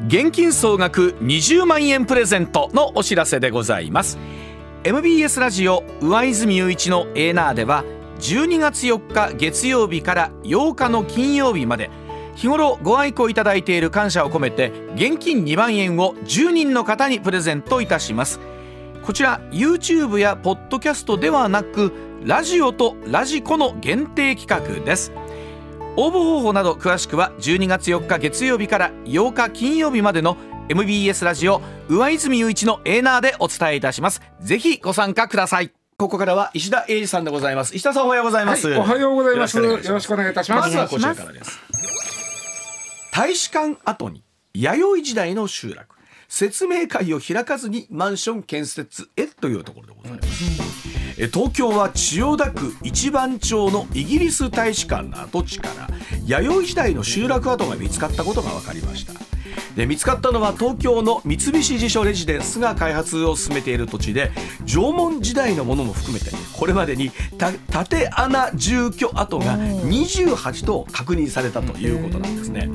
現金総額20万円プレゼントのお知らせでございます。MBS ラジオ上泉雄一のエーナーでは12月4日月曜日から8日の金曜日まで日頃ご愛顧いただいている感謝を込めて現金2万円を10人の方にプレゼントいたします。こちら YouTube やポッドキャストではなくラジオとラジコの限定企画です。応募方法など詳しくは12月4日月曜日から8日金曜日までの MBS ラジオ上泉雄一のエーナーでお伝えいたします。ぜひご参加ください。ここからは石田英二さんでございます。石田さんおはようございます、はい、おはようございます。よよろしくお願いいたします。まずはこちらからです。大使館跡に弥生時代の集落説明会を開かずにマンション建設へというところでございます、え東京は千代田区一番町のイギリス大使館の跡地から弥生時代の集落跡が見つかったことが分かりました。で見つかったのは東京の三菱地所レジデンスが開発を進めている土地で縄文時代のものも含めてこれまでにた縦穴住居跡が28棟確認されたということなんですね。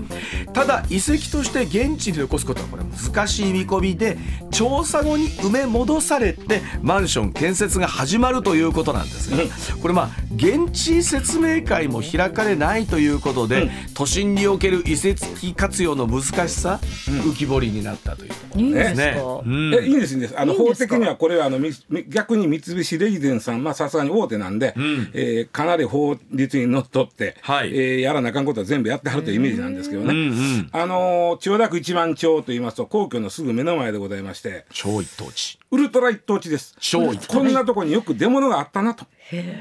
ただ遺跡として現地に残すことはこれ難しい見込みで調査後に埋め戻されてマンション建設が始まるということなんですがこれまあ現地説明会も開かれないということで、都心における遺跡活用の難しさ、浮き彫りになったというところいいんですか、ね。うんえいいんですいいんです。あの法的にはこれはあの逆に三菱レジデンスさんまあさすがに大手なんで、えーかなり法律にのっとって、はい。えーやらなあかんことは全部やってはるというイメージなんですけどね、うんうんあのー千代田区一番町といいますと皇居のすぐ目の前でございまして超一等地。ウルトラ一等地です。超一等地。こんなとこによく出物があったなと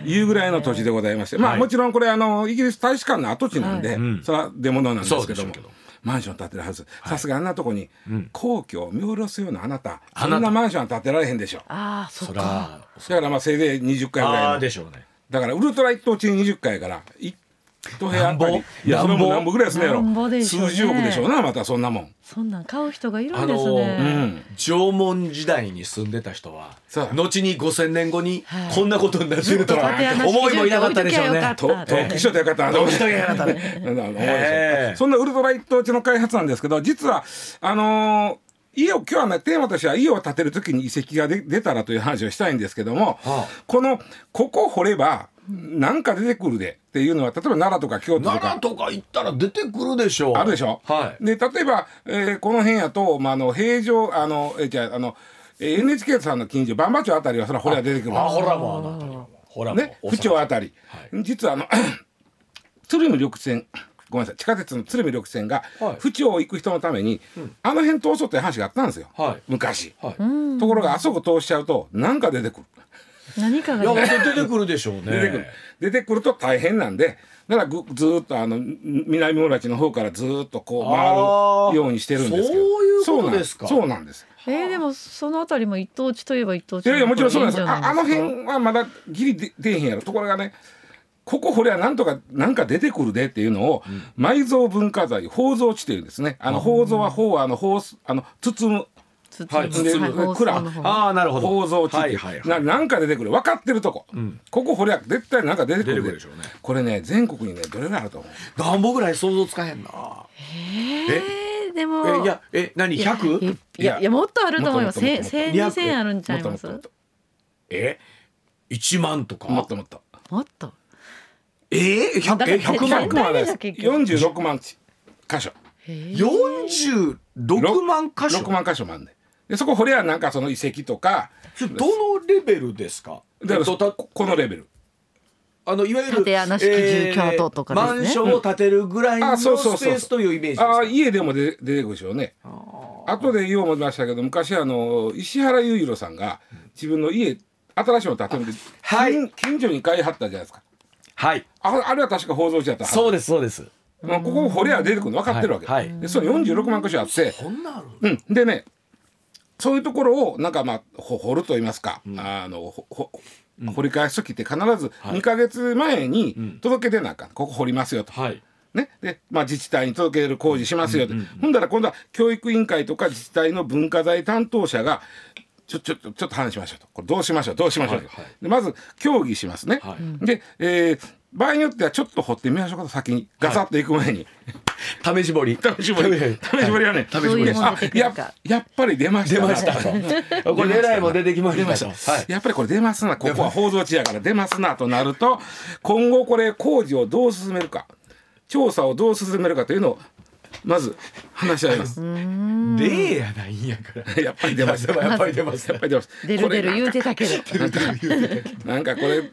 いうぐらいの土地でございまして。まあはい。もちろんこれあのイギリス大使館の跡地なんで、ん。それは出物なんですけどもマンション建てるはず。さすがあんなとこに皇居を見下ろすようなあなたそんなマンションは建てられへんでしょ。ああそっか。だからまあせいぜい20階ぐらいでしょうね。だからウルトラ一等地に20階やから一部屋なんぼいやそれもなんぼなんぼぐらいですねやろ。なんぼでしょうね。数十億でしょうなまたそんなもん。そんなん買う人がいるんあですのね、縄文時代に住んでた人はそう。後に5000年後にはい。こんなことになってるとは思いもいなかったでしょうね。と登記しといてよかった。た。そんなウルトラ一等地の開発なんですけど実はあのー家を今日はねテーマとしては家を建てる時に遺跡がで出たらという話をしたいんですけども、はあ。このここ掘ればなんか出てくるでっていうのは例えば奈良とか京都と奈良かとか行ったら出てくるでしょう。あるでしょ、はい。で例えば、えーこの辺やと、まあ、あの平城あのえーじゃああのえー NHK さんの近所馬場町あたりはそれは掘れば出てくる。あほらもうあの辺ほらもうね、府庁あたり、実はあの 鶴見緑線。ごめんなさい。地下鉄の鶴見緑線がはい。府庁行く人のために、あの辺通そうっていう話があったんですよ、はい。昔、はい。ところがあそこ通しちゃうとなんか出てくる何かいやが出てくるでしょうね。出てくる、出てくると大変なんでだからぐずーっとあのん南村地の方からずーっとこう回るようにしてるんですけど。そういうことですか。そうなんです。そうなんですえー、でもそのあたりも一等地といえば一等地いやいやもちろんそうなんです。ああの辺はまだギリ出出えへんやろ。ところがねここ掘りゃなんとかなんか出てくるでっていうのを、埋蔵文化財宝蔵地というんですね。あの宝蔵は宝はあの宝あの包むはいああなるほど。宝蔵地っていう、はいはいはい。ななんか出てくる。分かってるとこ、ここ掘りゃ絶対なんか出てくる出てくるでしょうね。これね全国にねどれぐらいあると思う。何本ぐらい想像つかへんな。えー、でもえいやえ何？いや 100? いやいやもっとあると思います。もっともっと千もっと。千二千あるんちゃいます？え？1万とか？もっともっと。もっと。え？ー、100え？だから100万絶対100万ですだ結局。46万地箇所。えー。46万箇所？6万箇所もあんねんでそこ掘りゃなんかその遺跡とかそれどのレベルですか？だからここのレベル。あのいわゆる縦穴式住居跡とかですね。マンションを建てるぐらいのスペあそうそうそう。ースというイメージですか？ああ家でも出出てくるでしょうね。後で言おう思いましたけど昔あの石原裕次郎さんが自分の家新しいの建てるんで、はい。近近所に買いはったじゃないですか。はい。ああれは確か宝蔵地だったそうですそうです。まあ、ここ掘りゃ出てくるの分かってるわけ、はいはい。でその46万箇所あって、こんなある？うん、でねそういうところをなんかまあほ掘ると言いますか、あのほほ掘り返す時って必ず2か月前に届け出なあかん。ここ掘りますよと。はい。ね。でまあ、自治体に届ける工事しますよって、ほんだら今度は教育委員会とか自治体の文化財担当者がちょちょちょちょっと話しましょうと。これどうしましょうどうしましょうと、はいはい。でまず協議しますね、はい。で、えー場合によってはちょっと掘ってみましょうかと先に。ガサッと行く前に、試し彫り。試し彫り。試し彫りはね。試し彫り。ですどういうもの出てくるやかやっぱり出ました。な出ましたと。これ狙いも出てきました。出ました、はい。やっぱりこれ出ますな。ここは構造地やから出ますなとなると今後これ工事をどう進めるか調査をどう進めるかというのをまず話し合います。例やないんやから。やっぱり出ましたやっぱり出ます。やっぱり出ます。出る出る言うてたけど。なんかこれね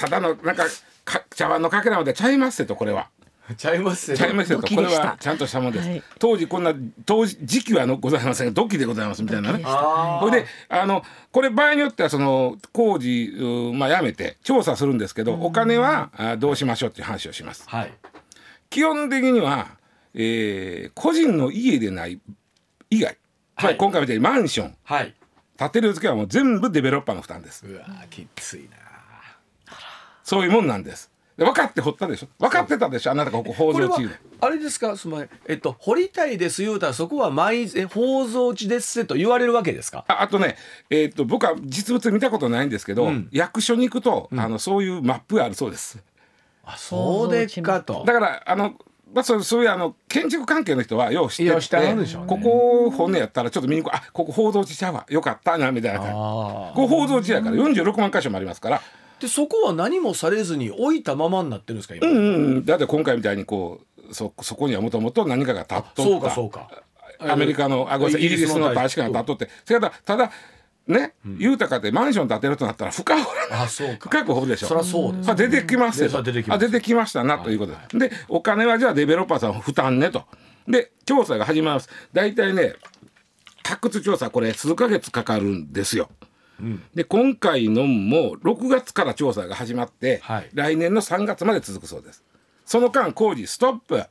ただのなんかか茶碗のかけらまでちゃいますせとこれは。ちゃいますよ。ちゃいますよと。ドキでした。これはちゃんとしたものです、はい。当時こんな当時時期はのございませんが土器でございますみたいなね。これであのこれ場合によってはその工事うまあやめて調査するんですけどお金はあどうしましょうっていう話をします。はい。基本的には、えー個人の家でない以外、つまり今回みたいにマンション。はい。建てる付けはもう全部デベロッパーの負担です。うわきついなそういうもんなんです。で分かって掘ったでしょ？分かってたでしょ？あなたがここ構これは造地で。あれですか？すみまえっと掘りたいです言うたらそこは埋え宝蔵地ですせと言われるわけですか？ああとね、えーっと僕は実物見たことないんですけど、うん。役所に行くと、あのそういうマップがあるそうです。あそうでっかと。だからあのまあ、そうそういうあの建築関係の人はよう知っててはてるでしょうね。ここ骨やったらちょっと見に行こう。あここ報道地ちゃうわ。よかったなみたいな感じ。あここ報道地やから46万箇所もありますからでそこは何もされずに置いたままになってるんですか今、うんうんうん。だって今回みたいにこうそそこにはもともと何かが立っとそうかかそうか。アメリカのあごめんなさいイギリスの大使館が立っとって。それからただね、豊かでマンション建てるとなったら深掘あそうか。深く掘るでしょ。そりゃそうですあ出てきますよ出てきあ出てきましたなということで、でお金はじゃあデベロッパーさん負担ねと。で調査が始まります。大体ね発掘調査これ数ヶ月かかるんですよ。で今回のも6月から調査が始まって、はい。来年の3月まで続くそうです。その間工事ストップ。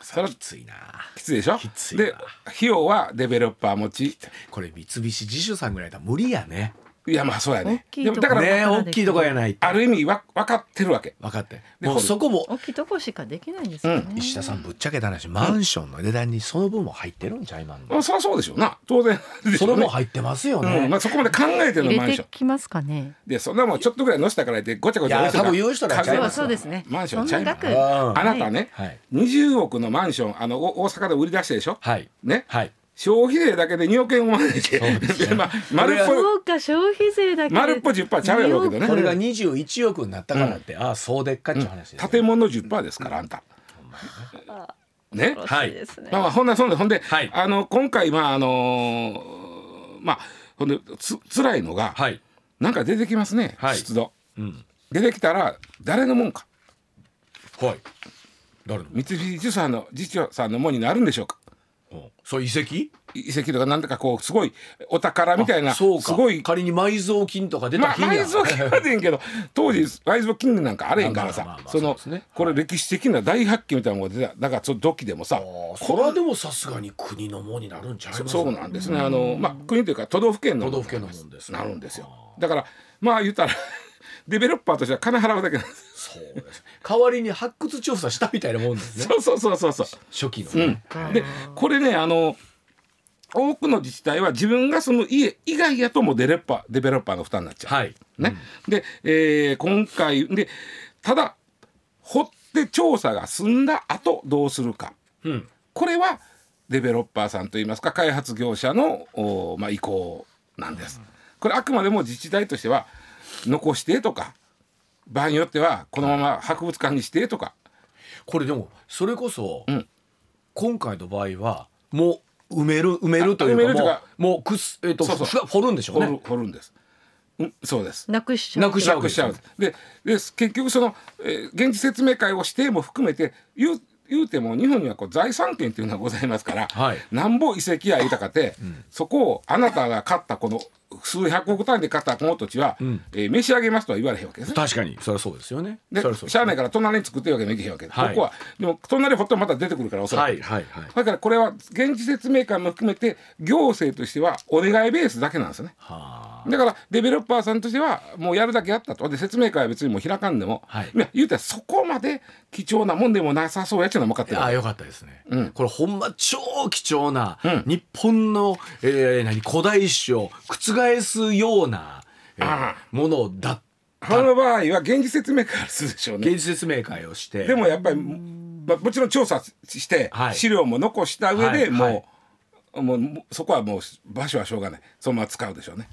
それはきついな。きついでしょ？きついなで費用はデベロッパー持ち。これ三菱地主さんぐらいだ無理やねいやまあそうやね。大きいとこでもだから、ね大きいとこやないと。ある意味わ分かってるわけ。分かって。でもうそこも。大きいとこしかできないんですよね、石田さんぶっちゃけた話マンションの値段にその分も入ってるんちゃいまんのまあそりゃそうでしょうな。当然でしそれも入ってますようん。ねまあ、そこまで考えてるマンションれてきますかね。でそんなもんちょっとぐらい乗せたからってごちゃごちゃいや多分言う人らちゃいそうますそうですね。マンションちゃいあなたね、はい。20億のマンションあのお大阪で売り出してでしょ、はい。ね、はい消費税だけで2億円を招いて、でまあ、丸っぽい。そうか消費税だけで。丸っぽ10%ちゃうやろうけどねこれが21億になったからってああそうでっかっちゅう話ですよ建物10%ですからあんた。ね？恐ろしいまあまあほんなそんでほんで、はい。あの今回まああのーまあほんでつ辛いのが、はい。なんか出てきますね、はい。出土。うん。出てきたら誰のもんか？はい。誰の三菱地さんの次長さんのもんになるんでしょうか？そう遺跡？遺跡とかなんとかこうすごいお宝みたいなすごい仮に埋蔵金とか出たまあ日には埋蔵金は出んけど 当時埋蔵金なんかあれへんからさまあまあまあまあそのこれ歴史的な大発見みたいなのが出ただからその土器でもさああそれはでもさすがに国のものになるんちゃいます？そそうなんですね。あのまあ国というか都道府県の都道府県のもんですね。なるんですよ。だからまあ言ったら デベロッパーとしては金払うだけなんですそうです代わりに発掘調査したみたいなもんですね。そうそうそうそうそう。初期の。うん。ね、でこれねあの多くの自治体は自分が住む家以外やともうデベロッパーデベロッパーの負担になっちゃう。はい。ね、で、えー今回でただ掘って調査が済んだ後どうするか。うん。これはデベロッパーさんといいますか開発業者の、おまあ、意向なんです。これあくまでも自治体としては残してとか場合によってはこのまま博物館にしてとか。これでもそれこそ、うん。今回の場合はもう埋める埋めるというかもうかうもうくすえっ、とそうそう。ふ掘るんでしょう掘るね掘るんです。うん、そうです。なくしちゃう。なくしちゃう。でで結局その、えー現地説明会をしても含めて言う言うても日本にはこう財産権っていうのがございますから、はい。なんぼ遺跡や豊かて、そこをあなたが買ったこの数百億単位で買ったこの土地は、ん。えー召し上げますとは言われへんわけですね。確かに。それはそうですよね。でそれはそうです。しゃあないから隣に作ってるわけにもいけへんわけで、はい。ここはでも隣ほっとまた出てくるからおそらく、はい。はい。はい。だからこれは現地説明会も含めて行政としてはお願いベースだけなんですよね。はあだからデベロッパーさんとしてはもうやるだけやったと。で説明会は別にもう開かんでも、はい。や言うたらそこまで貴重なもんでもなさそうやっちゅうのは分かってるあよかったですね、うん。これほんま超貴重な、うん。日本の、えー、何古代史を覆すような、えーああ。ものだっその場合は現実説明会をするでしょうね。現実説明会をして。でもやっぱり、まあ、もちろん調査してはい。資料も残した上で、はいもう、はいもうそこはもう場所はしょうがない。そのまま使うでしょうね。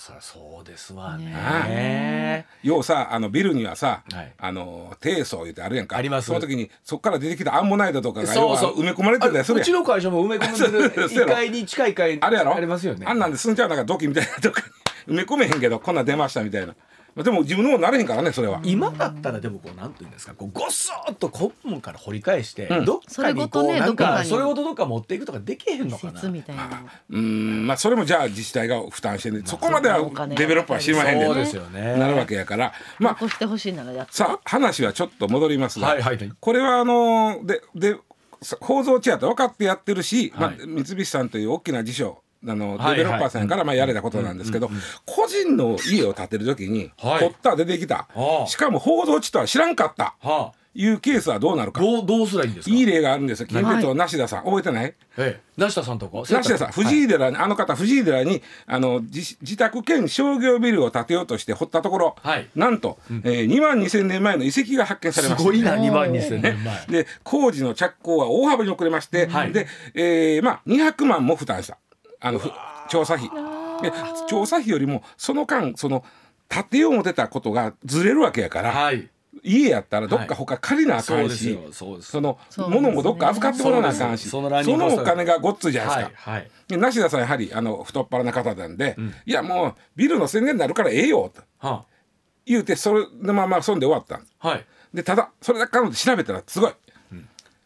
そりゃそうですわねね。要はさあのビルにはさ、はい。あの低層言ってあるやんか。あります。その時にそこから出てきたアンモナイトとかがそうそう。埋め込まれてたやん。あうちの会社も埋め込んでる そうやろ。1階に近い階あれやろ。ありますよね。あんなんで済んじゃうなんか土器みたいなとこに 埋め込めへんけどこんなん出ましたみたいなでも自分のもんなれへんからねそれは。今だったらでもこうなんていうんですかこうごそっと根本から掘り返して、うん。どっかにこう、それごとねなんかそれごとどっか持っていくとかできへんのかな。施設みたいなのうーんまあそれもじゃあ自治体が負担してねそこまではデベロッパーは知りまへんでそうですよね。なるわけやから。まあ残してほしいならやって。さあ話はちょっと戻りますが、はいはいこれはあのででさ構造地やと分かってやってるし、はい。まあ、三菱さんという大きな事象あの、はいデベロッパーさんからまあやれたことなんですけど、個人の家を建てる時に、はい。掘った出てきた、はあ。しかも構造地とは知らんかった。はあ。いうケースはどうなるか。どうどうすりゃいいんですか？いい例があるんですよ。近鉄の梨田さん、覚えてない？ええ。梨田さんとこ？梨田さん。藤井寺に、あの方藤井寺にあの自自宅兼商業ビルを建てようとして掘ったところ、はい。なんと、えー、2万2,000年前の遺跡が発見されました。すごいな2万2000年前、で工事の着工は大幅に遅れまして、はい。で、えーまあ、200万も負担したあのふ調査費。で調査費よりもその間その建てよう思ってたことがずれるわけやから、はい。家やったらどっか他借りなあかんし、よそうですそのそうですね物もどっか預かってもらわなあかんしそそのお金がごっついじゃないですか。はいはい。で梨田さんやはりあの太っ腹な方なんで、いやもうビルの宣言になるからええよと。は言うてそれのままそんで終わった。んですあはい。でただそれだけの調べたらすごい、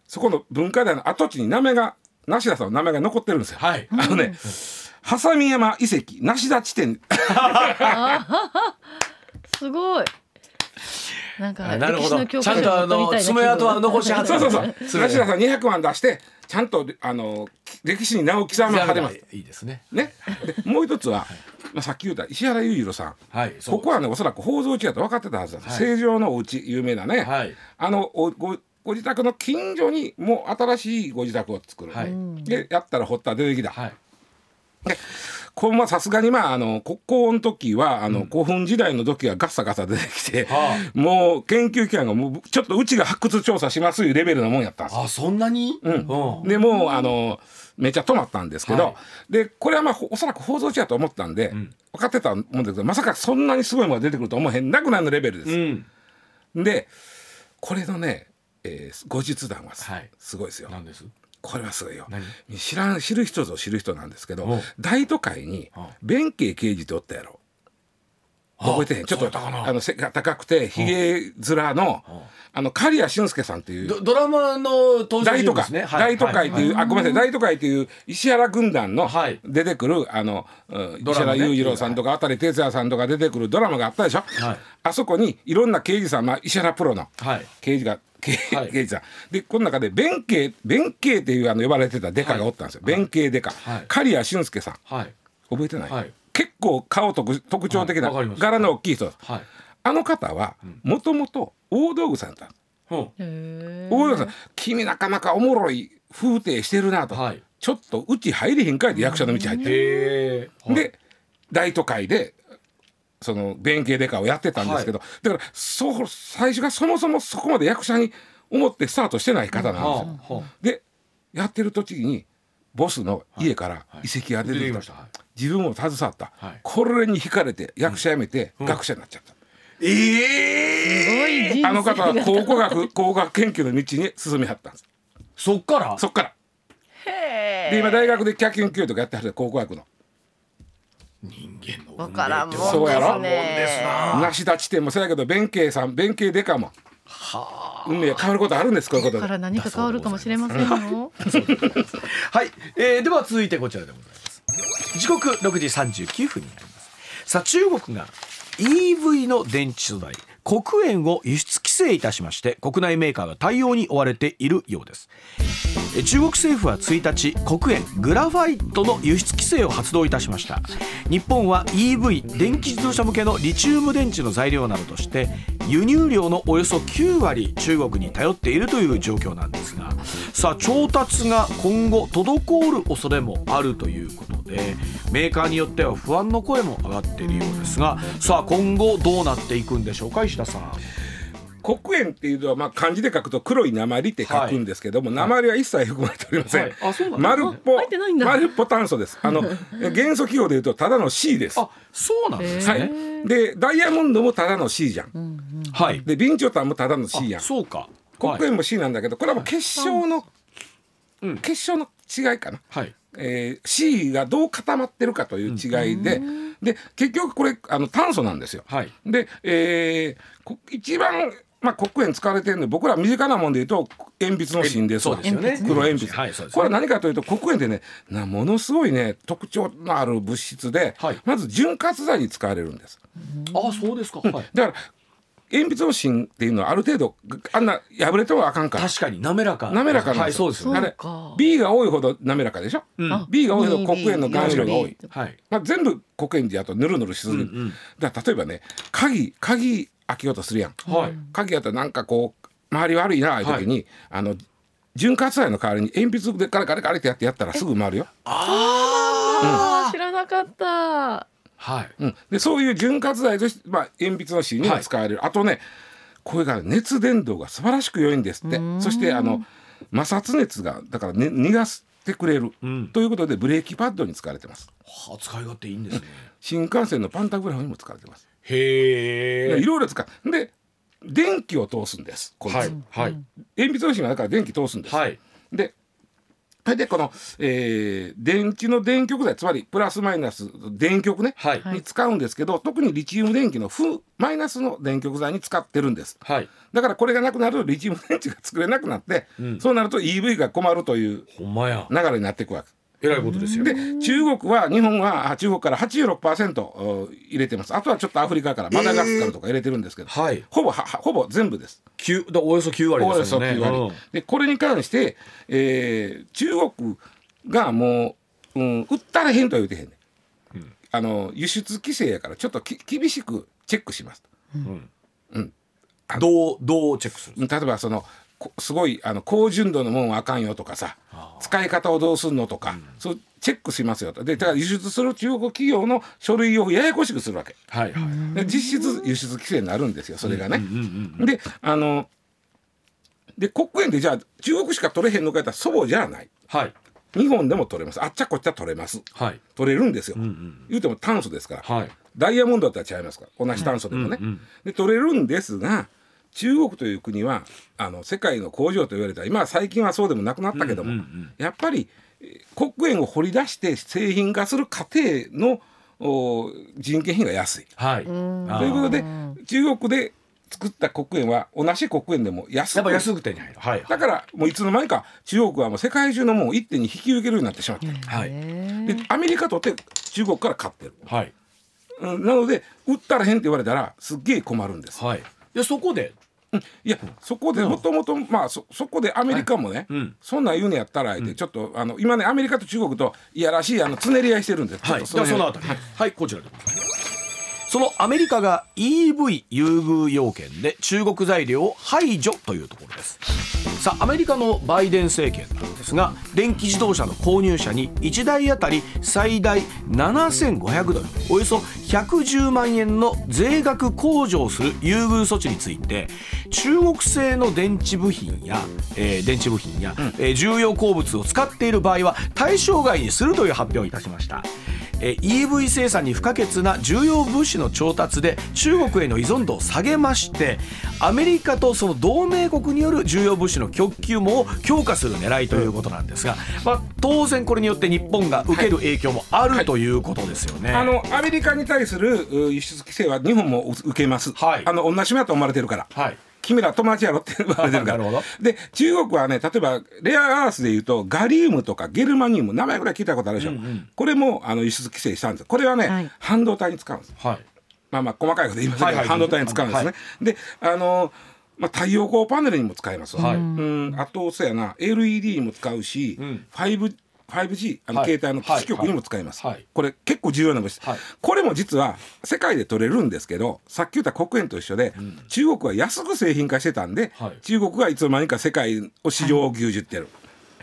そこの文化財の跡地に名前が梨田さんの名前が残ってるんですよ。はい。あのね波佐見山遺跡梨田地点。すごい。なんかあなるほど。ちゃんとあの爪痕は残しはそうそうそう。梨田さん200万出してちゃんとあの歴史に名を刻まはれます。いいですね。ね、でもう一つは、まあ、さっき言った石原裕次郎さん。はいここはねおそらく宝蔵地やと分かってたはずだ、はい。成城のお家有名なね、はい。あのおごご自宅の近所にもう新しいご自宅を作る、はい。でやったら掘ったら出てきた、はい。これまあさすがにまああの国交の時はあの、古墳時代の時はガッサガサ出てきて、はもう研究機関がもうちょっとうちが発掘調査しますいうレベルのもんやったんです。よあそんなに？うん。うん。でもうあのめっちゃ止まったんですけど、はい。でこれはまあほおそらく放送地やと思ったんで、ん。分かってたもんですけどまさかそんなにすごいものが出てくると思えへん。なくらいのレベルです。うん。でこれのね、えー後日談はす,、ごいですよ。なんです？これはすごいよ。何？知らん知る人ぞ知る人なんですけどお大都会にあ弁慶刑事っておったやろ。覚えてへん？ちょっとあの背が高くてひげ面のあの刈谷俊介さんっていう。ドドラマの登場大都会、人物ね。はい。大都会っていう、あごめんなさい。大都会っていう石原軍団のはい。出てくる、あの、うん石原裕次郎さんとか渡哲也さんとか出てくるドラマがあったでしょ、はい。あそこにいろんな刑事さん、まあ、石原プロのはい。刑事が刑,、はい。刑事さん。でこの中で弁慶弁慶っていうあの呼ばれてたデカがおったんですよ、弁慶デカ、はい。刈谷俊介さん。はい。覚えてない、はい。結構顔特特徴的な柄の大きい人あの方はもともと大道具さんだったう。ん大道具さん君なかなかおもろい風景してるなと、はい。ちょっとうち入れへんかいって役者の道入って、で大都会でその弁慶デカをやってたんですけど、だからそう最初がそもそもそこまで役者に思ってスタートしてない方なんですよ。でやってる時にボスの家から遺跡が出てきました。はい。自分も携わった、はい。これに惹かれて役者辞めて学者になっちゃった、ええすごい人生。あの方は考古学 工学研究の道に進みはったんです。そっから？そっから。へで今大学で客研究とかやってはる考古学の人間のわからんもんそうやろですね梨田地点もそうやけど弁慶さん弁慶デカも。運命が変わることあるんですこういうことで。から何か変わるかもしれませんよ。はい、えー、では続いてこちらでございます。時刻6時39分になります。さあ中国が EV の電池素材黒鉛を輸出規制いたしまして国内メーカーが対応に追われているようです中国政府は1日黒鉛グラファイトの輸出規制を発動いたしました日本は EV 電気自動車向けのリチウム電池の材料などとして輸入量のおよそ9割中国に頼っているという状況なんですがさあ調達が今後滞る恐れもあるということでメーカーによっては不安の声も上がっているようですがさあ今後どうなっていくんでしょうか石田さん。黒鉛っていうのはまあ漢字で書くと黒い鉛って書くんですけども、鉛は一切含まれておりません。はいあそうなんですね丸っぽ丸っぽ炭素です。あの 元素記号でいうとただの C です。あそうなんですはね。い。でダイヤモンドもただの C じゃん。はい。で備長炭もただの C やん。そうか。黒鉛も C なんだけどこれはもう結晶の、うん結晶の違いかな。はい。えー C がどう固まってるかという違いで、で結局これあの炭素なんですよ。はい。で、えーこ一番、まあ、黒鉛使われてるので僕ら身近なもんで言うと鉛筆の芯ですうですよね。黒鉛筆、はい、そうです、これは何かというと黒鉛ってねなものすごいね特徴のある物質で、はいまず潤滑剤に使われるんです。あ、そうですか。はい。だから鉛筆の芯っていうのはある程度あんな破れてはあかんから確かに滑らか。滑らかなんはい、ですよそうですよね。B が多いほど滑らかでしょ、うんあ B が多いほど黒鉛の含有量が多い。はい。まあ、全部黒鉛であとぬるぬるしすぎる、うんうんだ例えばね鍵鍵開けようとするやん、はい。鍵やったらなんかこう周り悪いなあいう時に、あの潤滑剤の代わりに鉛筆でガリガリガリってやってやったらすぐ回るよ、あー知らなかった。はい。うん、でそういう潤滑剤として、まあ、鉛筆の芯にも使われる、あとねこれが熱伝導が素晴らしく良いんですって。そしてあの摩擦熱がだから、ね、逃がしてくれる、うん。ということでブレーキパッドに使われてます。はあ、使い勝手いいんですね。新幹線のパンタグラフにも使われてますへえ。でいろいろ使うで電気を通すんですこいつ、はい。はい。鉛筆の芯はだから電気通すんです、はい。ででこの、えー電池の電極剤つまりプラスマイナス電極ね、はい。に使うんですけど特にリチウム電池の負マイナスの電極剤に使ってるんですはい。だからこれがなくなるとリチウム電池が作れなくなって、うんそうなると EV が困るというほんまや。流れになっていくわけえらいことですよ。で中国は日本はあ中国から86%お入れてます。あとはちょっとアフリカからマダガスカルとか入れてるんですけど、はい。ほぼほぼ全部です。九、だ、およそ九割およそですよね。9割、うん。でこれに関して、えー中国がもう、うん、売ったらへんとは言うてへんね、ん、あの輸出規制やからちょっとき厳しくチェックしますどう、どうチェックする例えばそのこすごいあの高純度のもんはあかんよとかさ使い方をどうするのとか、そうチェックしますよとでだから輸出する中国企業の書類をややこしくするわけか。はい。はい。で実質輸出規制になるんですよそれがね。であので黒鉛でじゃあ中国しか取れへんのかやったらそうじゃないはい。日本でも取れますあっちゃこっちゃ取れますはい。取れるんですよ、うんうん。言うても炭素ですから、はい。ダイヤモンドだったら違いますから同じ炭素でもね、うんうんで取れるんですが中国という国はあの世界の工場と言われたら今は最近はそうでもなくなったけども、うんうんうんやっぱりえー黒鉛を掘り出して製品化する過程のお人件費が安い。はい。ということで中国で作った黒鉛は同じ黒鉛でも安くやっぱ安く手に入る。はい。だからもういつの間にか中国はもう世界中のものを一手に引き受けるようになってしまった。はい。でアメリカとって中国から買ってる。はい。うんなので売ったらへんって言われたらすっげえ困るんです。はい。で、そこで。いやそこでもともとまあそそこでアメリカもね、うん。そんなん言うのやったら言ってちょっとあの今ねアメリカと中国といやらしいあのつねり合いしてるんではい。とじゃあそのあ辺たり。はい、こちらで。そのアメリカが EV 優遇要件で中国材料を排除というところですさあアメリカのバイデン政権なんですが電気自動車の購入者に1台あたり最大7500ドルおよそ110万円の税額控除をする優遇措置について中国製の電池部品や、えー電池部品や、えー重要鉱物を使っている場合は対象外にするという発表をいたしました。えー EV 生産に不可欠な重要物資の調達で中国への依存度を下げましてアメリカとその同盟国による重要物資の供給網を強化する狙いということなんですが、まあ、当然これによって日本が受ける影響もある、ということですよね。あのアメリカに対するう輸出規制は日本も受けます、はい。あの同じ目だと思われてるから、はい。君ら友達やろって言われてるから。なるほど。で中国はね例えばレアアースでいうとガリウムとかゲルマニウム名前ぐらい聞いたことあるでしょ、これもあの輸出規制したんですこれはね、はい。半導体に使うんですはい。まあまあ細かいこと言いませんけど、はいはい。半導体に使うんですね。はであのまあ、太陽光パネルにも使えますわ、はい。うん。あとそうやな LED にも使うし、ん。5- 5G あのはい。携帯の基地局にも使えます、はい。はい。これ結構重要な物質、はい。これも実は世界で取れるんですけどさっき言った黒鉛と一緒で、中国は安く製品化してたんで、はい。中国がいつの間にか世界を市場を牛耳ってる、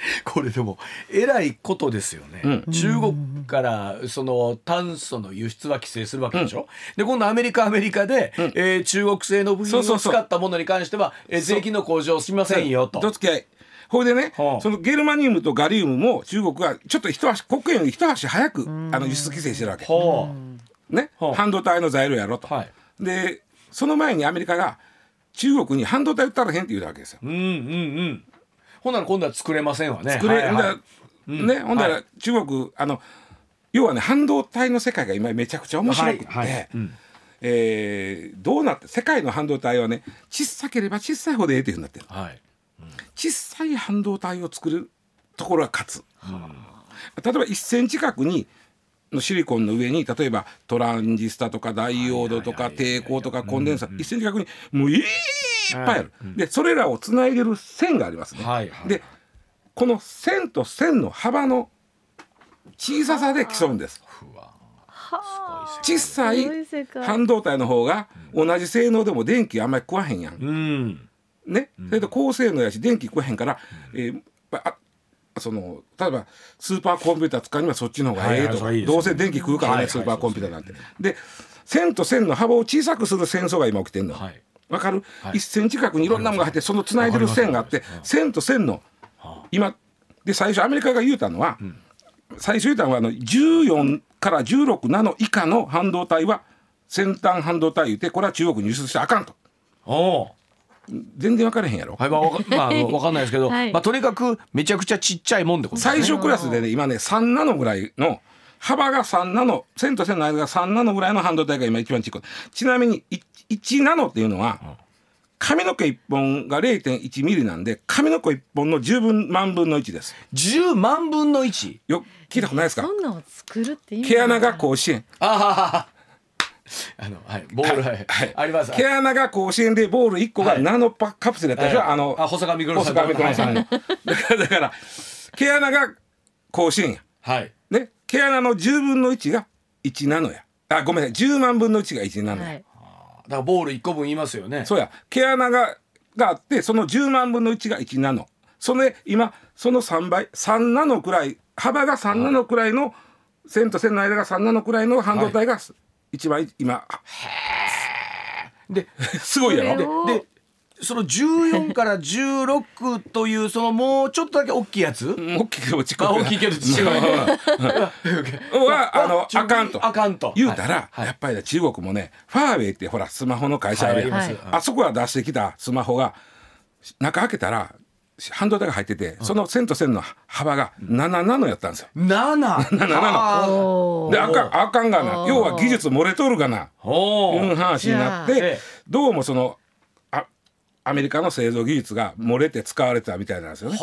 これでもえらいことですよね、うん。中国からその炭素の輸出は規制するわけでしょ、で今度アメリカアメリカで、えー中国製の部品を使ったものに関してはえー税金の向上しませんよと。どつき合い。ほいでね、はあ。そのゲルマニウムとガリウムも中国はちょっと一足国営より一足早くあの輸出規制してるわけ、はね。はあ。半導体の材料やろと、はい。でその前にアメリカが中国に半導体売ったらへんって言うわけですよ。あ、うんうんうんほんなら今度は作れませんわね。作れ、はいはい。ね、ほんだら中国あの要はね半導体の世界が今めちゃくちゃ面白くて、はいはい。うん。えーどうなって世界の半導体はね小さければ小さいほどええっていうふうになってるはい。小さい半導体を作るところが勝つ、例えば1センチ角にのシリコンの上に例えばトランジスタとかダイオードとか抵抗とかコンデンサー1センチ角にもういっぱい。ある、でそれらをつないでる線がありますね、はいはいでこの線と線の幅の小ささで競うんです。小さい半導体の方が同じ性能でも電気あんまり食わへんやん。うん。ね、それと高性能やし電気食わへんから、えーあその例えばスーパーコンピューター使うにはそっちの方がええとか、はいはいね。どうせ電気食うからね、はいはいスーパーコンピューターなんて。で線と線の幅を小さくする戦争が今起きてんの。わ、はいかる、はい。1センチ角にいろんなものが入ってそのつないでる線があって線と線の今で最初アメリカが言うたのは、最初言うたのはあの14から16ナノ以下の半導体は先端半導体言うてこれは中国に輸出してあかんと。おお全然分からへんやろ。はいまあわか,、まあ、あの わかんないですけど、はい。まあとにかくめちゃくちゃちっちゃいもんってこと最初クラスでね今ね3ナノぐらいの幅が3ナノ線と線の間が3ナノぐらいの半導体が今一番ちっこ。いちなみにい1ナノっていうのは髪の毛1本が0.1ミリなんで髪の毛1本の10分万分の1です。10万分の1よ聞いたことないですか？そんなのを作るっていい毛穴が甲子園。あははは。あのはいボールはい、はいあります。毛穴が甲子園でボール1個がはい。ナノパカプセルやったでしょ、はいあのあ細川みくるさんだからだから毛穴が甲子園や。はい。ね、毛穴の10分の1が1ナノや。あ、ごめんなさい、10万分の1が1ナノや。はいだからボール1個分言いますよね。そうや、毛穴ががあって、その10万分の1が1ナノ。それ今、その3倍、3ナノくらい、幅が3ナノくらいの、線と線の間が3ナノくらいの半導体が一番今、あですごいやろ。それをでその14から16というそのもうちょっとだけ大きいやつ？大きくもちっこ大きいけどちっちゃい。はあのあかんと。あかんと。言うたら、はい。やっぱりね中国もねファーウェイってほらスマホの会社あるやん、はいあそこが出してきたスマホが中開けたら半導体が入ってて、その線と線の幅が7ナノやったんですよ。7 7 ナであかんあかんがな。要は技術漏れとるがな。おいう話になってえどうもそのあアメリカの製造技術が漏れて使われてたみたいなんですよね。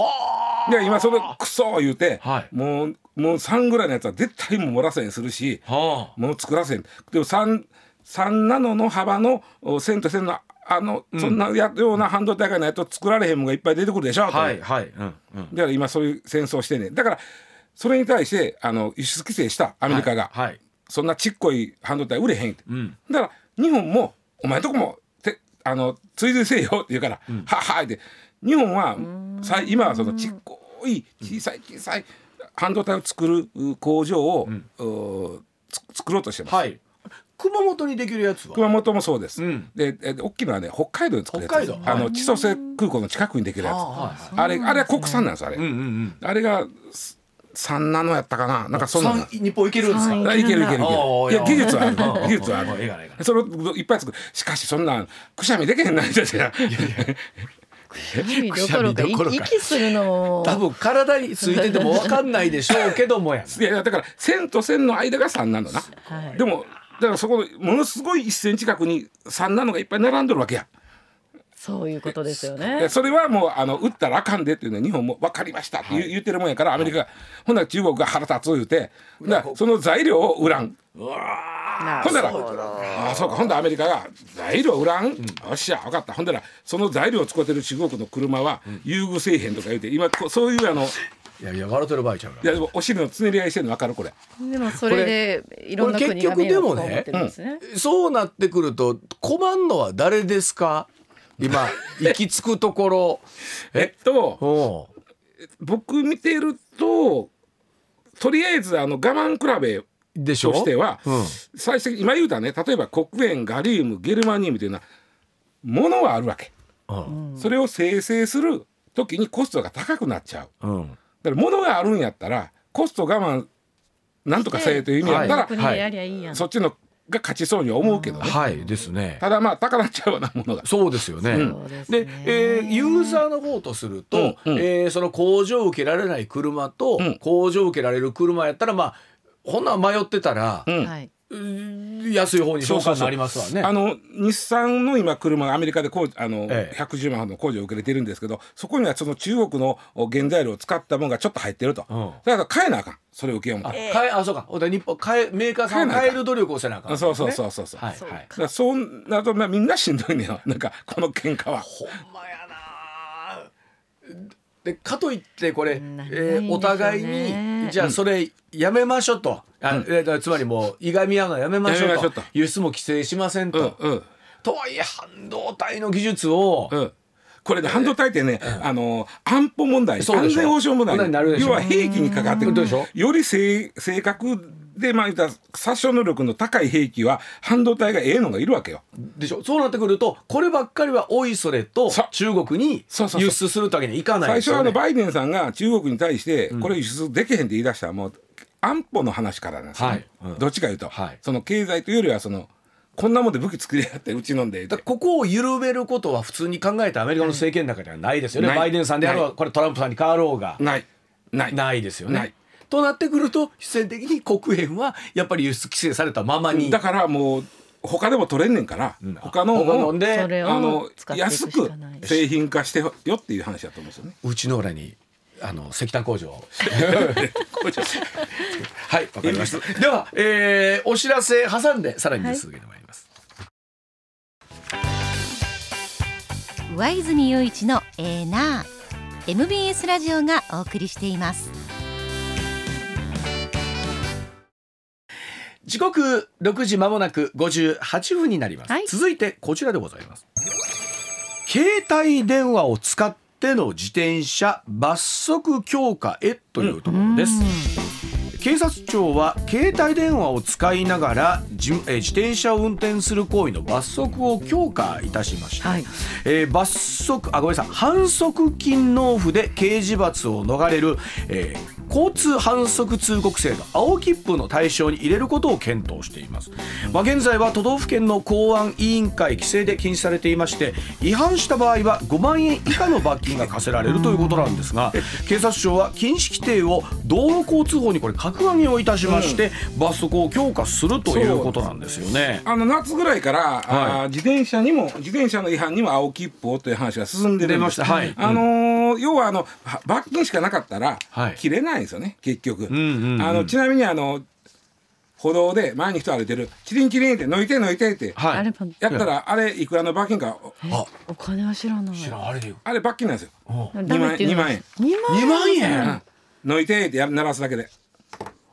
で今それクソ言うて、はい。もうもう3ぐらいのやつは絶対もう漏らせんするし、はもう作らせん。でも 3, 3ナノの幅のお線と線のあの、そんなやような半導体がないと作られへんもんがいっぱい出てくるでしょ、あとはいはい。うんうん。だから今そういう戦争してんねん。だからそれに対してあの輸出規制したアメリカが、はいはい。そんなちっこい半導体売れへんって、ん。だから日本も「お前んとこもてあの追随せえよ」って言うから「はっは」って。日本はさ今はそのちっこい小さい小さい半導体を作るう工場を、うつ作ろうとしてます。はい。熊本にできるやつは？熊本もそうです。うん。で、え大きいのはね、北海道で作るやつ。です。北海道。あの千歳空港の近くにできるやつ。はあれ、あれは国産なんです、あれ。うんうんうん。あれがす三ナノやったかな、なんかそんなの。三日本いけるんですか？いけるいけるいける。おーいや技術はある。技術はある。それをいっぱい作る。しかしそんなくしゃみできへんないじゃん。海どころか くしゃみどころか息するのも多分体についてても分かんないでしょうけどもやいやいやだから線と線の間が三ナノな。はいでもだからそこのものすごい1センチ角に3ナノがいっぱい並んどるわけや。そういうことですよでねそれはもうあの撃ったらあかんでっていうのは日本も分かりましたって言,、言ってるもんやからアメリカが、ほんなら中国が腹立つ言うて。だからその材料を売らん。なほんならああそうか。ほんでアメリカが材料売らん、よっしゃ分かった。ほんだらその材料を使ってる中国の車は優遇せえへんとか言うて今そういうあのいやいや笑ってる場合ちゃうかいやでもお尻のつねり合いしてるの分かるこれ。でもそれでいろんな国が迷惑を持ってるんですね。そうなってくると困んのは誰ですか？今行き着くところ。えっとお僕見てるととりあえずあの我慢比べでしょ？としては、うん。最終的に今言うたね例えば黒鉛ガリウムゲルマニウムというのはものはあるわけ、うん。それを生成する時にコストが高くなっちゃう。うん。だから物があるんやったらコスト我慢なんとかせえという意味やったら、国でやりゃいいやん。そっちのが勝ちそうには思うけどね、はいですね。ただまあ高なっちゃうようなものがそうですよね。そうですでねえーユーザーの方とすると、うん。うん。えーその工場を受けられない車と、うん。工場を受けられる車やったらまあほんなん迷ってたら、うん安い方に紹介になりますわね。あの日産の今車アメリカで工あの、ええ。110万の工場を受けれてるんですけどそこにはその中国の原材料を使ったものがちょっと入ってると、うん。だから買えなあかん。それを受けようも。えあそうか。日本変えメーカーさんを変える努力をせなあかん、あそうそうそうそうそう、はいそうはい。だからそうなるとまあみんなしんどいね。よなんかこの喧嘩は。ほんまやなでかといってこれ、えーお互いにじゃあそれやめましょうと、あえーつまりもういがみ合うのはやめましょうと。輸出も規制しませんうんと。うん。とはいえ半導体の技術を、うん。これで半導体ってね、あの安保問題安全保障問問題要は兵器にかかってくる。でしょより正正確でまあ言ったら殺傷能力の高い兵器は半導体がええのがいるわけよ。でしょ？そうなってくるとこればっかりはおいそれと中国に輸出するわけにはいかないね。最初はあのバイデンさんが中国に対してこれ輸出できへんって言い出したらもう安保の話からなんですよ、ね。はい。うん。どっちかいうと、はい。その経済というよりはそのこんなもんで武器作りやってうち飲んで。ここを緩めることは普通に考えたアメリカの政権の中ではないですよね。バイデンさんであろうこれトランプさんに変わろうが。ない。ない。ないですよね。ない。となってくると必然的に国鉛はやっぱり輸出規制されたままにだからもう他でも取れんねんから、他のを他の。んであの安く。製品化してよっていう話だと思うんですよね。うちの裏にあの石炭工場を。はいわかりました。では、えーお知らせ挟んでさらに続けてまいります、上泉雄一のエーナー。MBS ラジオがお送りしています時刻6時まもなく58分になります、はい。続いてこちらでございます。携帯電話を使っての自転車罰則強化へというところです、警察庁は携帯電話を使いながらじえー自転車を運転する行為の罰則を強化いたしました、はい。えー罰則あごめんなさい。反則金納付で刑事罰を逃れる、えー交通反則通告制度青切符の対象に入れることを検討しています、まあ、現在は都道府県の公安委員会規制で禁止されていまして違反した場合は5万円以下の罰金が課せられるということなんですが警察庁は禁止規定を道路交通法にこれ格上げをいたしまして、罰則を強化するということなんですよね。あの夏ぐらいから、はあー自転車にも自転車の違反にも青切符をという話が進んでるんです。出ました。はい。あのー要はあのは罰金しかなかったら、はい。切れないんですよね結局、んうんうん。あのちなみにあの歩道で前に人歩いてるチリンチリンって抜いて抜いてって。はい。あればやったらあれいくらの罰金かあ。お金は知らない。知らんあれであれ罰金なんですよ。ダメっていうの？2万円。二万2万う円ん。抜いてってや鳴らすだけで。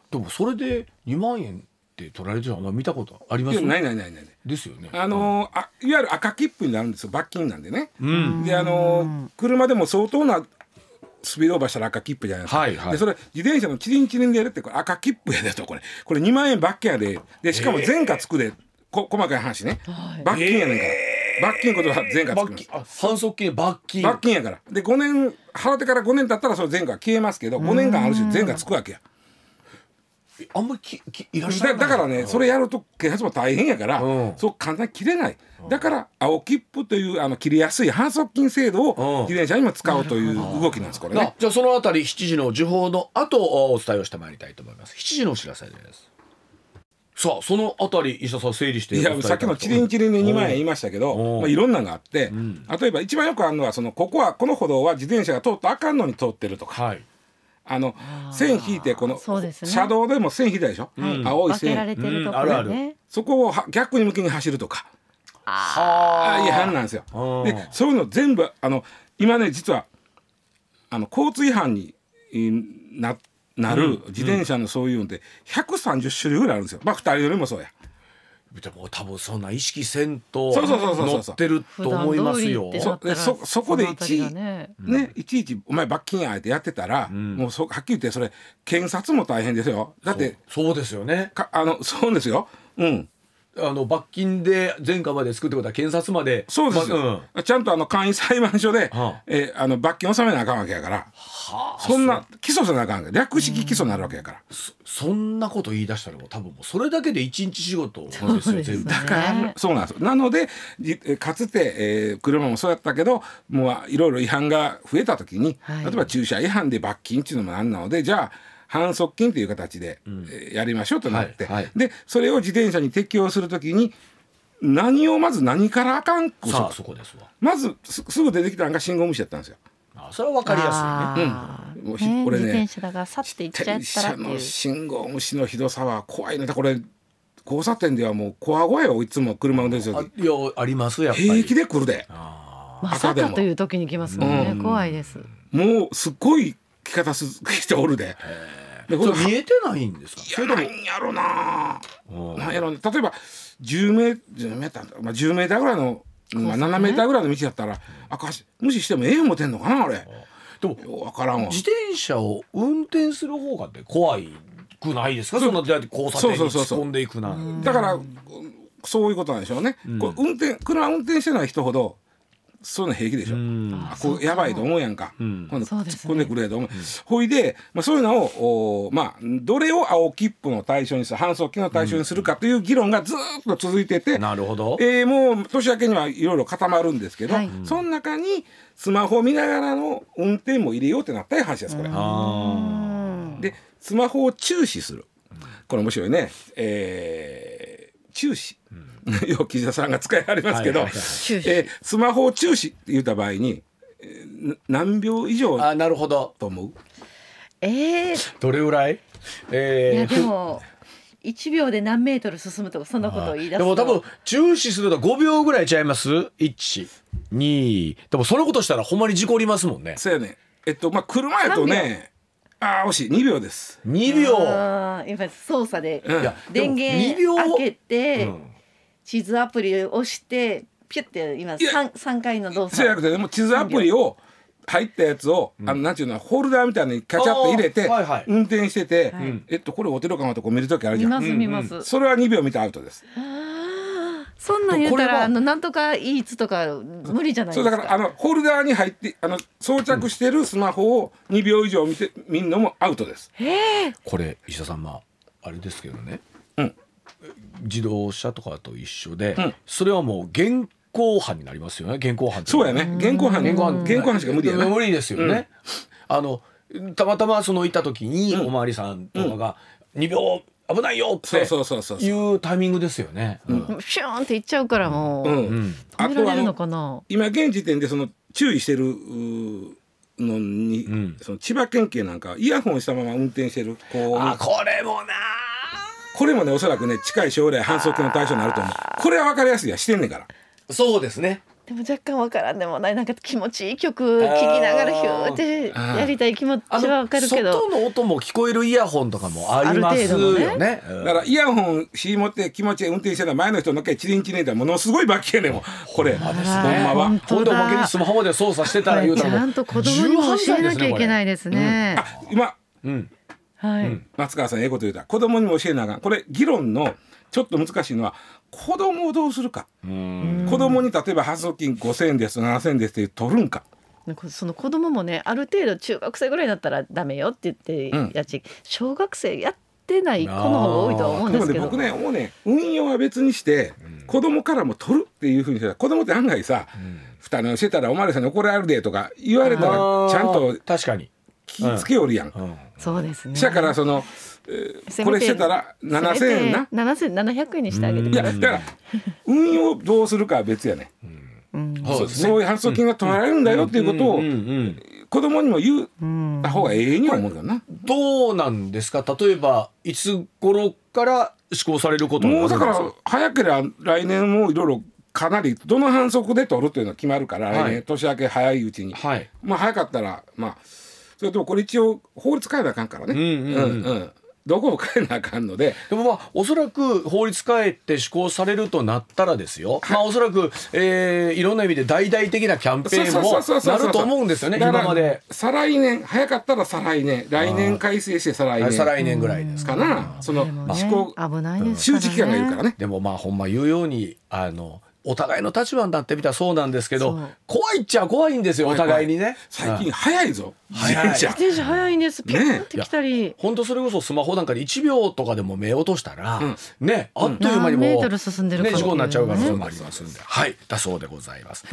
でもそれで2万円って取られてるの見たことあります？ないないないない。ですよね。あのーあいわゆる赤切符になるんですよ罰金なんでね、うん。であのー車でも相当なスピードオーバーしたら赤切符じゃないですか、はいはい。でそれ自転車のチリンチリンでやるってこれ赤切符やでとこれ。これ2万円罰金やで。でしかも前科つくで、こ細かい話ね、はい。罰金やねんから、罰金ことは前科つくんです罰金。あ反則金罰金。罰金やから。で5年払ってから5年経ったらその前科は消えますけど5年間あるし前科つくわけやあんまりききいらっしゃらない。だだからねそれやると警察も大変やから、うん。そう簡単に切れない。だから青切符というあの切りやすい反則金制度をうん。自転車にも使おうという動きなんですこれあね。じゃあそのあたり7時の時報の後おお伝えをしてまいりたいと思います。7時のお知らせです。さあそのあたり医者さん整理していやさっきのチリンチリンで2万円言いましたけど、うん。まあ、いろんなのがあって、例えば一番よくあるのはそのここはこの歩道は自転車が通ったらあかんのに通ってるとか。はいあの線引いてこの車道でも線引いたでしょ、はい。青い分けられ線てるとこうん。あるある。ろね。そこをは逆に向きに走るとか。はあ。違反なんですよ。うん。でそういうの全部あの今ね実はあの交通違反にえーななる自転車のそういうのって130種類ぐらいあるんですよ。まあ2人乗りもそうや。でも多分そんな意識せんと乗ってると思いますよ。そそこでのあたりがね。ね、いちいちお前罰金やってやってたら、ん。もうそはっきり言ってそれ検察も大変ですよ。だってそうそうですよね。かあのそうですよ。うんあの罰金で前科まで作ってことは検察までそうです。よ、まちゃんとあの簡易裁判所で、はあ。えーあの罰金納めなあかんわけやから。はあそんな起訴せなあかんわけ。略式起訴になるわけやから、そんなこと言い出したらもう多分もうそれだけで一日仕事ですよそうです全部。ねだからそうなんですよ。なのでかつて、えー車もそうやったけどもういろいろ違反が増えた時に、はい。例えば駐車違反で罰金っていうのもなんなのでじゃあ反則金という形で、えーやりましょうとなって、はいはい。でそれを自転車に適用する時に何をまず何からあかん?くさあそこですわ。まずすすぐ出てきたのが信号無視やったんですよ。あそれはわかりやすいね。うん。もうひねこれね自転車だからさって行っちゃったらって自転車のいう信号無視のひどさは怖いねだこれ交差点ではもう怖声をいつも車運転するあ時いやありますやっぱり。平気で来るで。あまさかという時に来ますもんね、うん。怖いです。もうすっごい着方す人おるで。でーこれ見えてないんですか？それともいやなんやろな。うん。なんやろね例えば10メー10メーター、まあ、10メーターぐらいの、まあ、7メーターぐらいの道だったらあかし無視してもええ思てんのかなあれ。でもようわからんわ。自転車を運転する方がって怖いくないですか？そんな交差点にそうそうそうそう。突っ込んでいくな。だからうんそういうことなんでしょうね、こう運転車運転してない人ほどそういうの平気でしょ、うん。あこうやばいと思うやんか、ん。今度突っ込んでくれと思う、ほいで、まあ、そういうのをおまあどれを青切符の対象にする反則金の対象にするかという議論がずーっと続いてて、なるほど。えーもう年明けにはいろいろ固まるんですけど、はい。その中にスマホを見ながらの運転も入れようってなった話ですこれ。あでスマホを注視する。これ面白いね、えー、注視、よう岸田さんが使いはりますけど、はいはいはい。えースマホを注視って言った場合に、えーな何秒以上あ。あなるほど。と思う？えー、どれぐらい？いえー。やでも1秒で何メートル進むとかそんなことを言い出すと。でも多分注視すると5秒ぐらいちゃいます？12でもそのことしたらほんまに事故りますもんね。そうやね。えっとまあ車やとねああ惜しい。2秒です。2秒。あーやっぱり操作でうん。いや電で源も2秒。開けて、うん。地図アプリを押してピュッて今いや。三三回の動作。そうじゃなくてでも地図アプリを入ったやつを、あのなんていうのホルダーみたいにカチャッと入れて、あーはいはい。運転してて、はい。えっとこれおてるかなとこう見るときあるじゃん。見ます見ます、それは2秒見たアウトです。そんなん言ったらあのなんとかイーツとか無理じゃないですか。そうだからあのホルダーに入ってあの装着してるスマホを2秒以上見て見るのもアウトです。これ石田さんまああれですけどね、うん。自動車とかと一緒で、うん。それはもう現行犯になりますよね。現行犯そうやね。現行犯。現行犯。現行犯しか無理やな。無理ですよね、あのたまたまそのいた時におまわりさんとかが2秒危ないよってそうそうそうそうそう。いうタイミングですよね、うん。シューンっていっちゃうからもう、うん。うん止められるのかな？今現時点でその注意してるのに、ん。その千葉県警なんかイヤホンしたまま運転してるあこれもなこれもねおそらくね近い将来反則の対象になると思う。これは分かりやすいやしてんねんから。そうですねでも若干わからんでもない。なんか気持ちいい曲聴きながらヒューってやりたい気持ちあはわかるけど。外の音も聞こえるイヤホンとかもありますよね。うん。だからイヤホンし持って気持ちいい運転してたら前の人のっけチリンチリンってものすごい罰金やねんこれほんあですまは。本当ほんでおまけだにスマホで操作してたら言うちたらもうゃんと子供にも教えなきゃいけないいですね。あ今。うん。はい。松川さんええこと言うた。子供にも教えなあかん。これ議論のちょっと難しいのは子供をどうするか。うん。子供に例えば反則金5,000円です7,000円ですって取るんか。なんかその子供もねある程度中学生ぐらいだったらダメよって言ってうん。やっち、小学生やってない子の方が多いとは思うんですけど。でもね僕ねもうね運用は別にして子供からも取るっていうふうにしたら子供って案外さ二人してたらおまわりさんに怒られるでとか言われたらちゃんと確かに気ぃつけよるやん。うん。そうですね。だからその、えーこれしてたら7,000円な？七千七百円にしてあげてい。やだから運用どうするかは別やねうん。そうですねそういう反則金が取られるんだよっていうことを子供にも言うた方がええには思うけどな。どうなんですか？例えばいつ頃から施行されることもうだから早ければ来年もいろいろかなりどの反則で取るっていうのが決まるから、はい。来年年明け早いうちに、はい。まあ早かったらまあそれともこれ一応法律変えなあかんからね。うんうんうん。うんどこも変えなあかんので。でもまあおそらく法律変えて施行されるとなったらですよ、まあおそらく、えー、いろんな意味で大々的なキャンペーンもなると思うんですよね今まで。再来年早かったら再来年来年改正して再来年。再来年ぐらいですか。な。その施行危ないです周知期間がいるからね。でもまあほんま言うようにあのお互いの立場になってみたらそうなんですけど怖いっちゃ怖いんですよお互いにね。最近早いぞ。早い。自転車自転車早いんです。ピューって来たり、本当それこそスマホなんかで1秒とかでも目落としたら、うん。ねあっという間にもう、何メートル進んでるかね、事故になっちゃう可能性もありますんで、はいだそうでございます。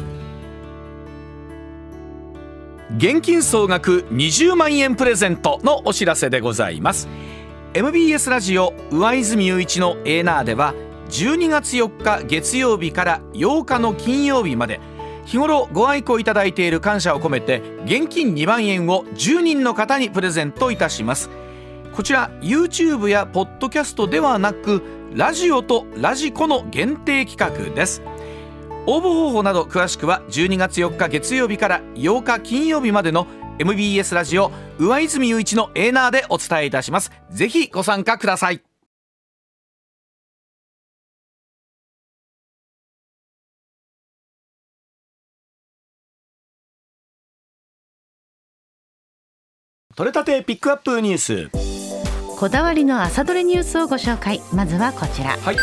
現金総額20万円プレゼントのお知らせでございます。MBS ラジオ上泉雄一のエーナーでは12月4日月曜日から8日の金曜日まで。日頃ご愛顧いただいている感謝を込めて現金2万円を10人の方にプレゼントいたします。こちら YouTube やポッドキャストではなくラジオとラジコの限定企画です。応募方法など詳しくは12月4日月曜日から8日金曜日までの MBS ラジオ上泉雄一のエーナーでお伝えいたします。ぜひご参加ください。取れたてピックアップニュース。こだわりの朝どれニュースをご紹介。まずはこちら。はい。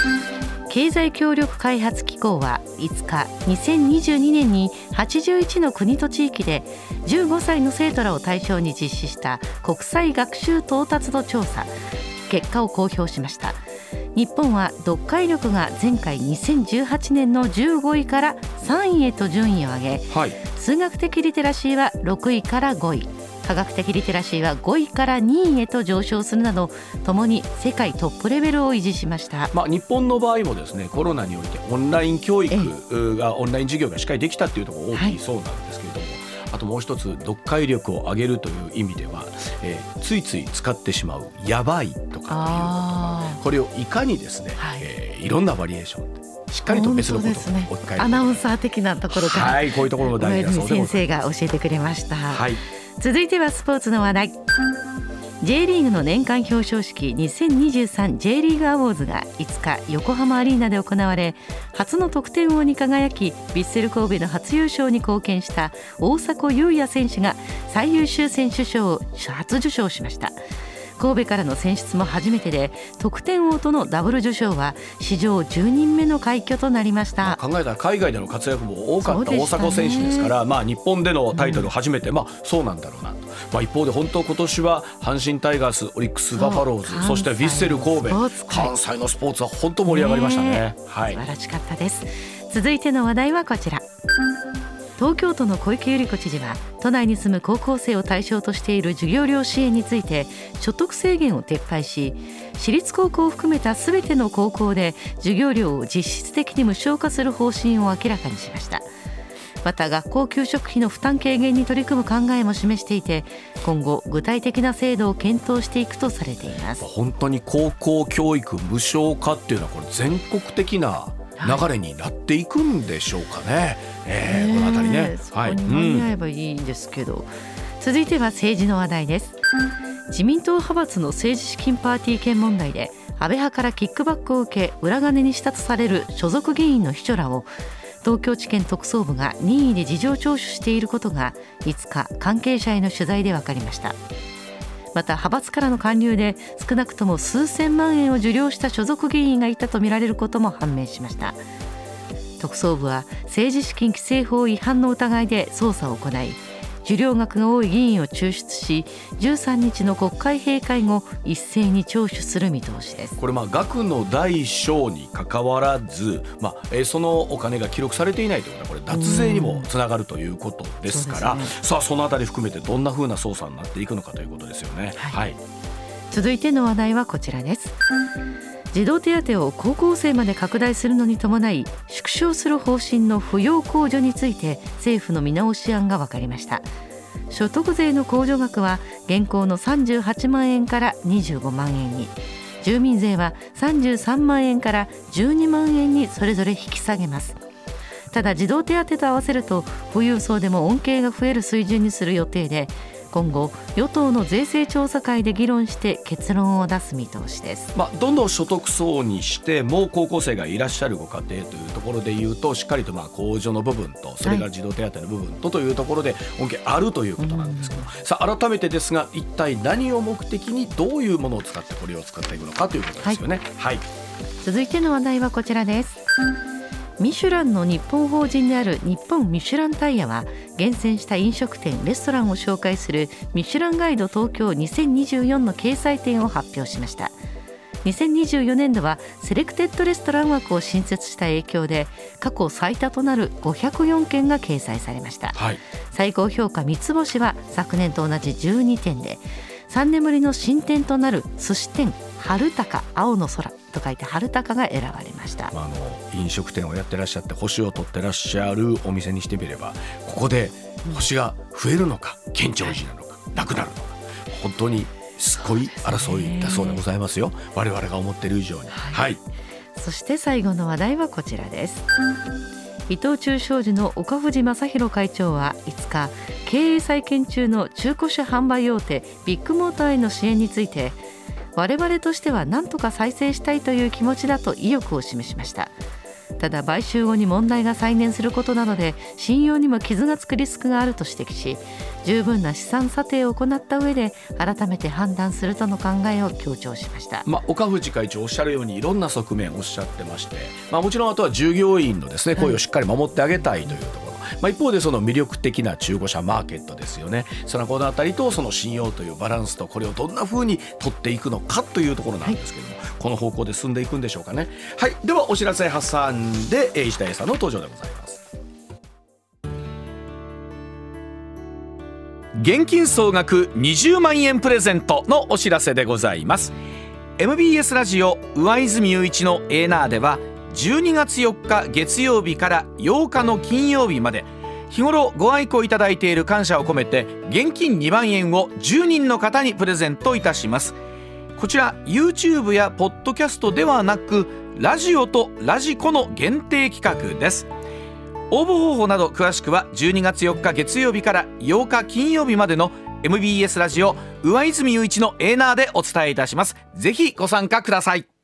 経済協力開発機構は5日2022年に81の国と地域で15歳の生徒らを対象に実施した国際学習到達度調査。結果を公表しました。日本は読解力が前回2018年の15位から3位へと順位を上げ。はい。数学的リテラシーは6位から5位科学的リテラシーは5位から2位へと上昇するなどともに世界トップレベルを維持しました。まあ、日本の場合もですねコロナにおいてオンライン教育がオンライン授業がしっかりできたっていうところが大きいそうなんですけれども、あともう一つ読解力を上げるという意味では、えーついつい使ってしまう「やばい」とかっていう言葉あこれをいかにですね、はい。えーいろんなバリエーションでしっかりと別のことを本当ですね。置き換えるアナウンサー的なところから、はいこういうところも大事だそうで先生が教えてくれました、はい続いてはスポーツの話題。J リーグの年間表彰式 2023J リーグアウォーズが5日横浜アリーナで行われ初の得点王に輝きヴィッセル神戸の初優勝に貢献した大迫勇也選手が最優秀選手賞を初受賞しました。神戸からの選出も初めてで得点王とのダブル受賞は史上10人目の快挙となりました。考えたら海外での活躍も多かった大迫選手ですから、まあ、日本でのタイトル初めて、まあ、そうなんだろうなと、まあ、一方で本当今年は阪神タイガースオリックスバファローズそしてヴィッセル神戸関西のスポーツは本当盛り上がりましたね。はい。素晴らしかったです。続いての話題はこちら東京都の小池百合子知事は都内に住む高校生を対象としている授業料支援について所得制限を撤廃し私立高校を含めたすべての高校で授業料を実質的に無償化する方針を明らかにしました。また学校給食費の負担軽減に取り組む考えも示していて今後具体的な制度を検討していくとされています。本当に高校教育無償化っていうのはこれ全国的な流れになっていくんでしょうかね。えーこのあたりね。そこに間に合えばいいんですけど、続いては政治の話題です。自民党派閥の政治資金パーティー券問題で安倍派からキックバックを受け裏金にしたとされる所属議員の秘書らを東京地検特捜部が任意で事情聴取していることが5日関係者への取材で分かりましたまた派閥からの還流で少なくとも数千万円を受領した所属議員がいたとみられることも判明しました。特捜部は政治資金規正法違反の疑いで捜査を行い受領額が多い議員を抽出し13日の国会閉会後一斉に聴取する見通しです。これまあ額の大小に関わらず、まあえーそのお金が記録されていないということはこれ脱税にもつながるということですから、そうですさあそのあたり含めてどんな風な捜査になっていくのかということですよね。はい。はい。続いての話題はこちらです児童手当を高校生まで拡大するのに伴い縮小する方針の扶養控除について政府の見直し案が分かりました。所得税の控除額は現行の38万円から25万円に。住民税は33万円から12万円にそれぞれ引き下げます。ただ児童手当と合わせると富裕層でも恩恵が増える水準にする予定で今後与党の税制調査会で議論して結論を出す見通しです、まあ、どんどん所得層にしてもう高校生がいらっしゃるご家庭というところでいうとしっかりとまあ控除の部分とそれから児童手当の部分とというところで恩恵あるということなんですけど、さあ改めてですが一体何を目的にどういうものを使ってこれを使っていくのかということですよね。はい、続いての話題はこちらですミシュランの日本法人である日本ミシュランタイヤは厳選した飲食店レストランを紹介するミシュランガイド東京2024の掲載店を発表しました。2024年度はセレクテッドレストラン枠を新設した影響で過去最多となる504件が掲載されました、はい、最高評価三つ星は昨年と同じ12点で3年ぶりの新店となる寿司店春高青の空と書いて春高が選ばれました、まあ、あの飲食店をやってらっしゃって星を取ってらっしゃるお店にしてみればここで星が増えるのか県庁寺なのかなくなるのか本当にすごい争いだそうでございますよ。我々が思っている以上に。はい、そして最後の話題はこちらです。伊藤忠商事の岡藤正弘会長は5日経営再建中の中古車販売大手ビッグモーターへの支援について我々としては何とか再生したいという気持ちだと意欲を示しました。ただ買収後に問題が再燃することなどで信用にも傷がつくリスクがあると指摘し十分な資産査定を行った上で改めて判断するとの考えを強調しました、まあ、岡藤会長おっしゃるようにいろんな側面をおっしゃってまして、まあ、もちろんあとは従業員のですね声をしっかり守ってあげたいというところ、まあ、一方でその魅力的な中古車マーケットですよね。そのこの辺りとその信用というバランスとこれをどんな風に取っていくのかというところなんですけども、はい、この方向で進んでいくんでしょうかね。はい。ではお知らせ挟んで石田英さんの登場でございます。現金総額20万円プレゼントのお知らせでございます。MBS ラジオ上泉雄一のエーナーでは12月4日月曜日から8日の金曜日まで。日頃ご愛顧いただいている感謝を込めて現金2万円を10人の方にプレゼントいたします。こちら YouTube やポッドキャストではなくラジオとラジコの限定企画です。応募方法など詳しくは12月4日月曜日から8日金曜日までの MBS ラジオ上泉雄一のエーナーでお伝えいたします。ぜひご参加ください。